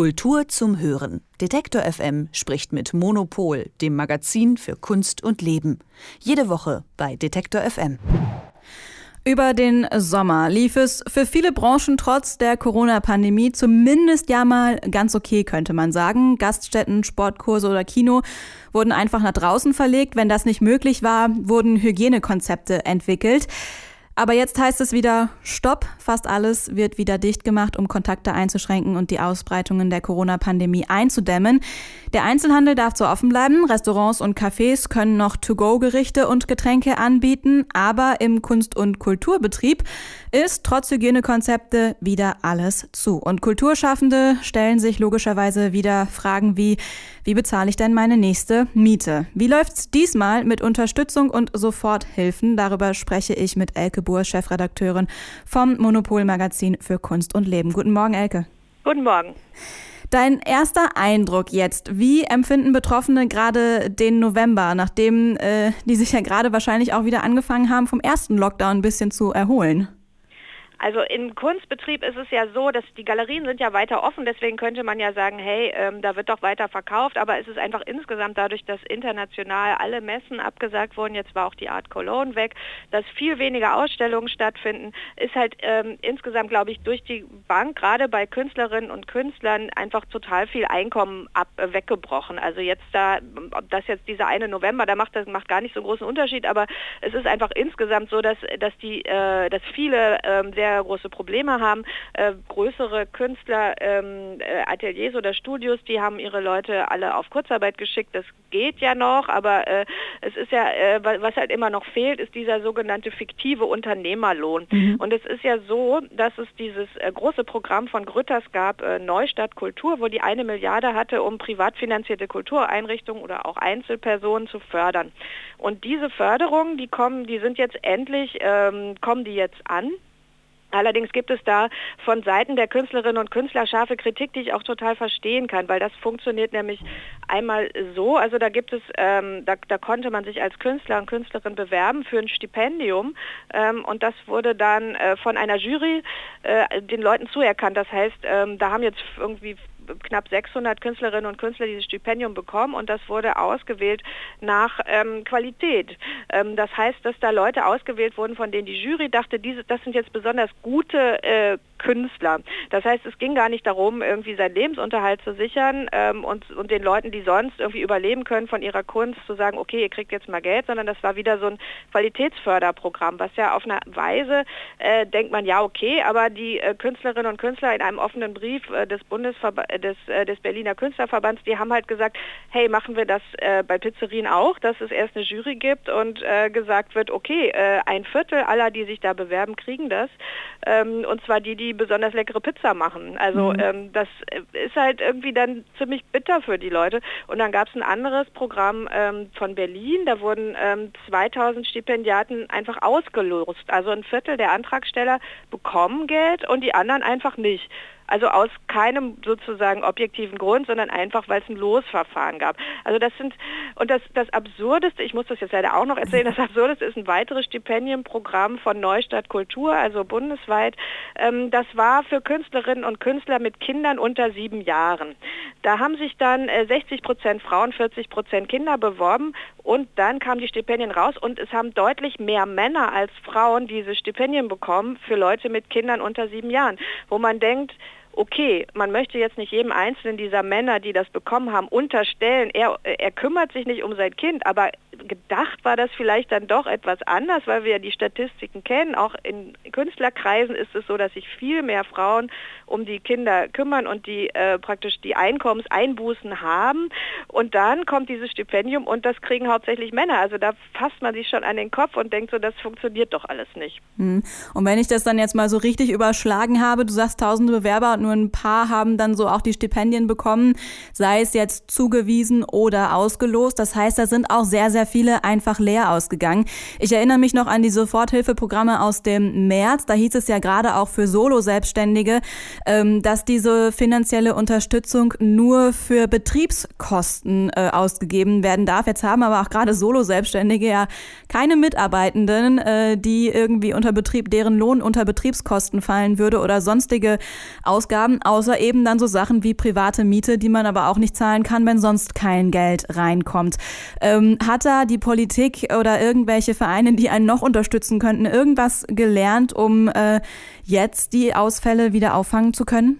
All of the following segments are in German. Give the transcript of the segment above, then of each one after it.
Kultur zum Hören. Detektor FM spricht mit Monopol, dem Magazin für Kunst und Leben. Jede Woche bei Detektor FM. Über den Sommer lief es für viele Branchen trotz der Corona-Pandemie zumindest ja mal ganz okay, könnte man sagen. Gaststätten, Sportkurse oder Kino wurden einfach nach draußen verlegt. Wenn das nicht möglich war, wurden Hygienekonzepte entwickelt. Aber jetzt heißt es wieder Stopp. Fast alles wird wieder dicht gemacht, um Kontakte einzuschränken und die Ausbreitungen der Corona-Pandemie einzudämmen. Der Einzelhandel darf zwar offen bleiben, Restaurants und Cafés können noch To-Go-Gerichte und Getränke anbieten, aber im Kunst- und Kulturbetrieb ist trotz Hygienekonzepte wieder alles zu. Und Kulturschaffende stellen sich logischerweise wieder Fragen wie, wie bezahle ich denn meine nächste Miete? Wie läuft's diesmal mit Unterstützung und Soforthilfen? Darüber spreche ich mit Elke Buhr, Chefredakteurin vom Monopol-Magazin für Kunst und Leben. Guten Morgen, Elke. Guten Morgen. Dein erster Eindruck jetzt, wie empfinden Betroffene gerade den November, nachdem äh, die sich ja gerade wahrscheinlich auch wieder angefangen haben, vom ersten Lockdown ein bisschen zu erholen? Also im Kunstbetrieb ist es ja so, dass die Galerien sind ja weiter offen, deswegen könnte man ja sagen, hey, ähm, da wird doch weiter verkauft, aber es ist einfach insgesamt dadurch, dass international alle Messen abgesagt wurden, jetzt war auch die Art Cologne weg, dass viel weniger Ausstellungen stattfinden, ist halt ähm, insgesamt, glaube ich, durch die Bank, gerade bei Künstlerinnen und Künstlern, einfach total viel Einkommen ab, äh, weggebrochen. Also jetzt da, ob das jetzt dieser eine November, da macht das macht gar nicht so großen Unterschied, aber es ist einfach insgesamt so, dass, dass die, äh, dass viele ähm, sehr sehr große Probleme haben. Äh, größere Künstler, ähm, äh, Ateliers oder Studios, die haben ihre Leute alle auf Kurzarbeit geschickt. Das geht ja noch, aber äh, es ist ja, äh, was halt immer noch fehlt, ist dieser sogenannte fiktive Unternehmerlohn. Mhm. Und es ist ja so, dass es dieses äh, große Programm von Grütters gab, äh, Neustadt Kultur, wo die eine Milliarde hatte, um privat finanzierte Kultureinrichtungen oder auch Einzelpersonen zu fördern. Und diese Förderungen, die kommen, die sind jetzt endlich, ähm, kommen die jetzt an. Allerdings gibt es da von Seiten der Künstlerinnen und Künstler scharfe Kritik, die ich auch total verstehen kann, weil das funktioniert nämlich einmal so, also da gibt es, ähm, da, da, konnte man sich als Künstler und Künstlerin bewerben für ein Stipendium ähm, und das wurde dann äh, von einer Jury äh, den Leuten zuerkannt. Das heißt, ähm, da haben jetzt irgendwie knapp 600 Künstlerinnen und Künstler dieses Stipendium bekommen und das wurde ausgewählt nach ähm, Qualität. Ähm, das heißt, dass da Leute ausgewählt wurden, von denen die Jury dachte, diese, das sind jetzt besonders gute äh, Künstler. Das heißt, es ging gar nicht darum, irgendwie seinen Lebensunterhalt zu sichern ähm, und, und den Leuten, die sonst irgendwie überleben können von ihrer Kunst, zu sagen, okay, ihr kriegt jetzt mal Geld, sondern das war wieder so ein Qualitätsförderprogramm, was ja auf eine Weise äh, denkt man, ja, okay, aber die äh, Künstlerinnen und Künstler in einem offenen Brief äh, des Bundesverbandes des, äh, des Berliner Künstlerverbands, die haben halt gesagt, hey, machen wir das äh, bei Pizzerien auch, dass es erst eine Jury gibt und äh, gesagt wird, okay, ein Viertel aller, die sich da bewerben, kriegen das. Ähm, und zwar die, die besonders leckere Pizza machen. Also mhm. ähm, das ist halt irgendwie dann ziemlich bitter für die Leute. Und dann gab es ein anderes Programm ähm, von Berlin, da wurden 2000 ähm, Stipendiaten einfach ausgelost. Also ein Viertel der Antragsteller bekommen Geld und die anderen einfach nicht. Also aus keinem sozusagen objektiven Grund, sondern einfach, weil es ein Losverfahren gab. Also das sind, und das, das Absurdeste, ich muss das jetzt leider auch noch erzählen, das Absurdeste ist ein weiteres Stipendienprogramm von Neustadt Kultur, also bundesweit. Ähm, das war für Künstlerinnen und Künstler mit Kindern unter sieben Jahren. Da haben sich dann 60 äh, Prozent Frauen, 40 Prozent Kinder beworben und dann kamen die Stipendien raus und es haben deutlich mehr Männer als Frauen diese Stipendien bekommen für Leute mit Kindern unter sieben Jahren, wo man denkt, okay, man möchte jetzt nicht jedem einzelnen dieser Männer, die das bekommen haben, unterstellen, er, er kümmert sich nicht um sein Kind, aber gedacht war das vielleicht dann doch etwas anders, weil wir die Statistiken kennen. Auch in Künstlerkreisen ist es so, dass sich viel mehr Frauen um die Kinder kümmern und die äh, praktisch die Einkommenseinbußen haben. Und dann kommt dieses Stipendium und das kriegen hauptsächlich Männer. Also da fasst man sich schon an den Kopf und denkt so, das funktioniert doch alles nicht. Hm. Und wenn ich das dann jetzt mal so richtig überschlagen habe, du sagst tausende Bewerber und nur ein paar haben dann so auch die Stipendien bekommen, sei es jetzt zugewiesen oder ausgelost. Das heißt, da sind auch sehr, sehr viele einfach leer ausgegangen. Ich erinnere mich noch an die Soforthilfeprogramme aus dem März. Da hieß es ja gerade auch für Solo-Selbstständige, ähm, dass diese finanzielle Unterstützung nur für Betriebskosten äh, ausgegeben werden darf. Jetzt haben aber auch gerade Solo-Selbstständige ja keine Mitarbeitenden, äh, die irgendwie unter Betrieb, deren Lohn unter Betriebskosten fallen würde oder sonstige Ausgaben Ausgaben, außer eben dann so Sachen wie private Miete, die man aber auch nicht zahlen kann, wenn sonst kein Geld reinkommt. Ähm, hat da die Politik oder irgendwelche Vereine, die einen noch unterstützen könnten, irgendwas gelernt, um äh, jetzt die Ausfälle wieder auffangen zu können?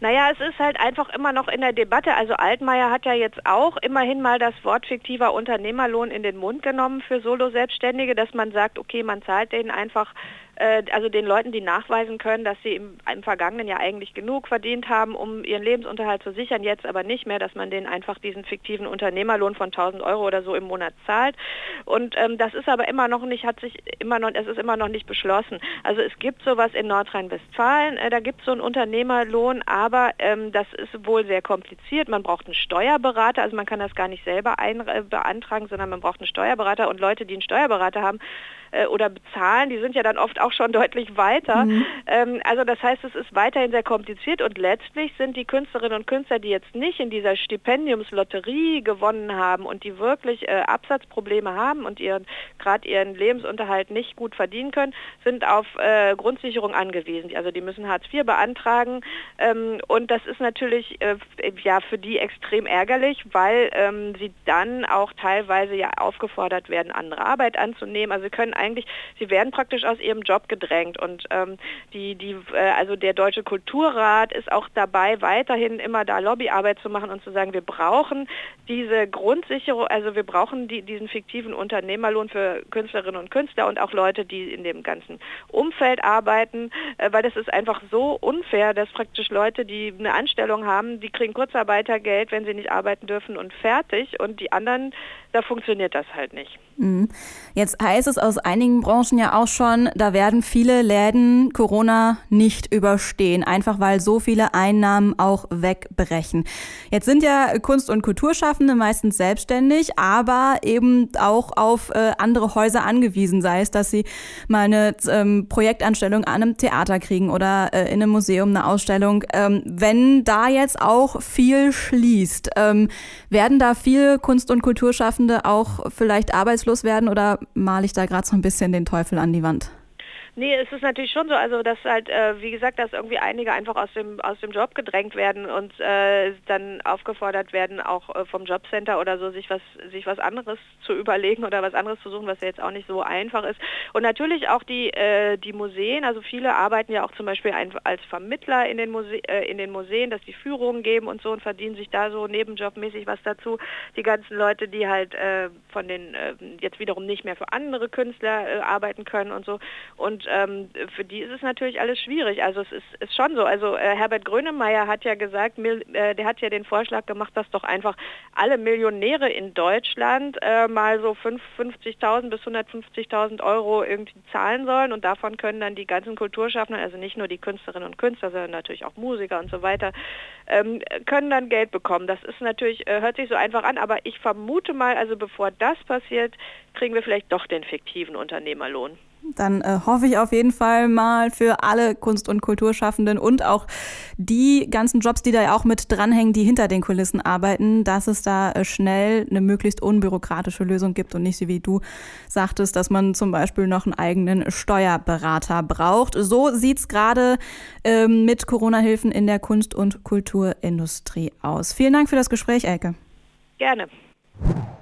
Naja, es ist halt einfach immer noch in der Debatte. Also Altmaier hat ja jetzt auch immerhin mal das Wort fiktiver Unternehmerlohn in den Mund genommen für Solo-Selbstständige, dass man sagt, okay, man zahlt denen einfach also den Leuten, die nachweisen können, dass sie im, im, vergangenen Jahr eigentlich genug verdient haben, um ihren Lebensunterhalt zu sichern, jetzt aber nicht mehr, dass man denen einfach diesen fiktiven Unternehmerlohn von 1000 Euro oder so im Monat zahlt. Und ähm, das ist aber immer noch nicht, hat sich immer noch, es ist immer noch nicht beschlossen. Also es gibt sowas in Nordrhein-Westfalen, äh, da gibt es so einen Unternehmerlohn, aber ähm, das ist wohl sehr kompliziert. Man braucht einen Steuerberater, also man kann das gar nicht selber ein, äh, beantragen, sondern man braucht einen Steuerberater und Leute, die einen Steuerberater haben, äh, oder bezahlen, die sind ja dann oft auch schon deutlich weiter. Mhm. Ähm, also das heißt, es ist weiterhin sehr kompliziert und letztlich sind die Künstlerinnen und Künstler, die jetzt nicht in dieser Stipendiumslotterie gewonnen haben und die wirklich äh, Absatzprobleme haben und ihren gerade ihren Lebensunterhalt nicht gut verdienen können, sind auf äh, Grundsicherung angewiesen. Also die müssen Hartz IV beantragen ähm, und das ist natürlich äh, ja für die extrem ärgerlich, weil ähm, sie dann auch teilweise ja aufgefordert werden, andere Arbeit anzunehmen. Also sie können eigentlich, sie werden praktisch aus ihrem Job gedrängt und ähm, die, die, äh, also der Deutsche Kulturrat ist auch dabei, weiterhin immer da Lobbyarbeit zu machen und zu sagen, wir brauchen diese Grundsicherung, also wir brauchen die, diesen fiktiven Unternehmerlohn für Künstlerinnen und Künstler und auch Leute, die in dem ganzen Umfeld arbeiten, äh, weil das ist einfach so unfair, dass praktisch Leute, die eine Anstellung haben, die kriegen Kurzarbeitergeld, wenn sie nicht arbeiten dürfen und fertig und die anderen, da funktioniert das halt nicht. Mhm. Jetzt heißt es aus einigen Branchen ja auch schon, da werden viele Läden Corona nicht überstehen, einfach weil so viele Einnahmen auch wegbrechen. Jetzt sind ja Kunst- und Kulturschaffende meistens selbstständig, aber eben auch auf äh, andere Häuser angewiesen, sei es, dass sie mal eine ähm, Projektanstellung an einem Theater kriegen oder äh, in einem Museum eine Ausstellung. Ähm, wenn da jetzt auch viel schließt, ähm, werden da viele Kunst- und Kulturschaffende auch vielleicht arbeitslos werden oder male ich da gerade so ein bisschen den Teufel an die Wand? Nee, es ist natürlich schon so, also dass halt, äh, wie gesagt, dass irgendwie einige einfach aus dem aus dem Job gedrängt werden und äh, dann aufgefordert werden, auch äh, vom Jobcenter oder so sich was sich was anderes zu überlegen oder was anderes zu suchen, was ja jetzt auch nicht so einfach ist. Und natürlich auch die äh, die Museen, also viele arbeiten ja auch zum Beispiel ein, als Vermittler in den Muse äh, in den Museen, dass die Führungen geben und so und verdienen sich da so nebenjobmäßig was dazu. Die ganzen Leute, die halt äh, von den jetzt wiederum nicht mehr für andere Künstler arbeiten können und so und ähm, für die ist es natürlich alles schwierig. Also es ist, ist schon so. Also äh, Herbert Grönemeyer hat ja gesagt, mil, äh, der hat ja den Vorschlag gemacht, dass doch einfach alle Millionäre in Deutschland äh, mal so 50.000 bis 150.000 Euro irgendwie zahlen sollen und davon können dann die ganzen Kulturschaffenden, also nicht nur die Künstlerinnen und Künstler, sondern natürlich auch Musiker und so weiter, ähm, können dann Geld bekommen. Das ist natürlich, äh, hört sich so einfach an, aber ich vermute mal, also bevor das passiert, kriegen wir vielleicht doch den fiktiven Unternehmerlohn. Dann äh, hoffe ich auf jeden Fall mal für alle Kunst- und Kulturschaffenden und auch die ganzen Jobs, die da ja auch mit dranhängen, die hinter den Kulissen arbeiten, dass es da äh, schnell eine möglichst unbürokratische Lösung gibt und nicht so wie du sagtest, dass man zum Beispiel noch einen eigenen Steuerberater braucht. So sieht's gerade ähm, mit Corona-Hilfen in der Kunst- und Kulturindustrie aus. Vielen Dank für das Gespräch, Elke. Gerne.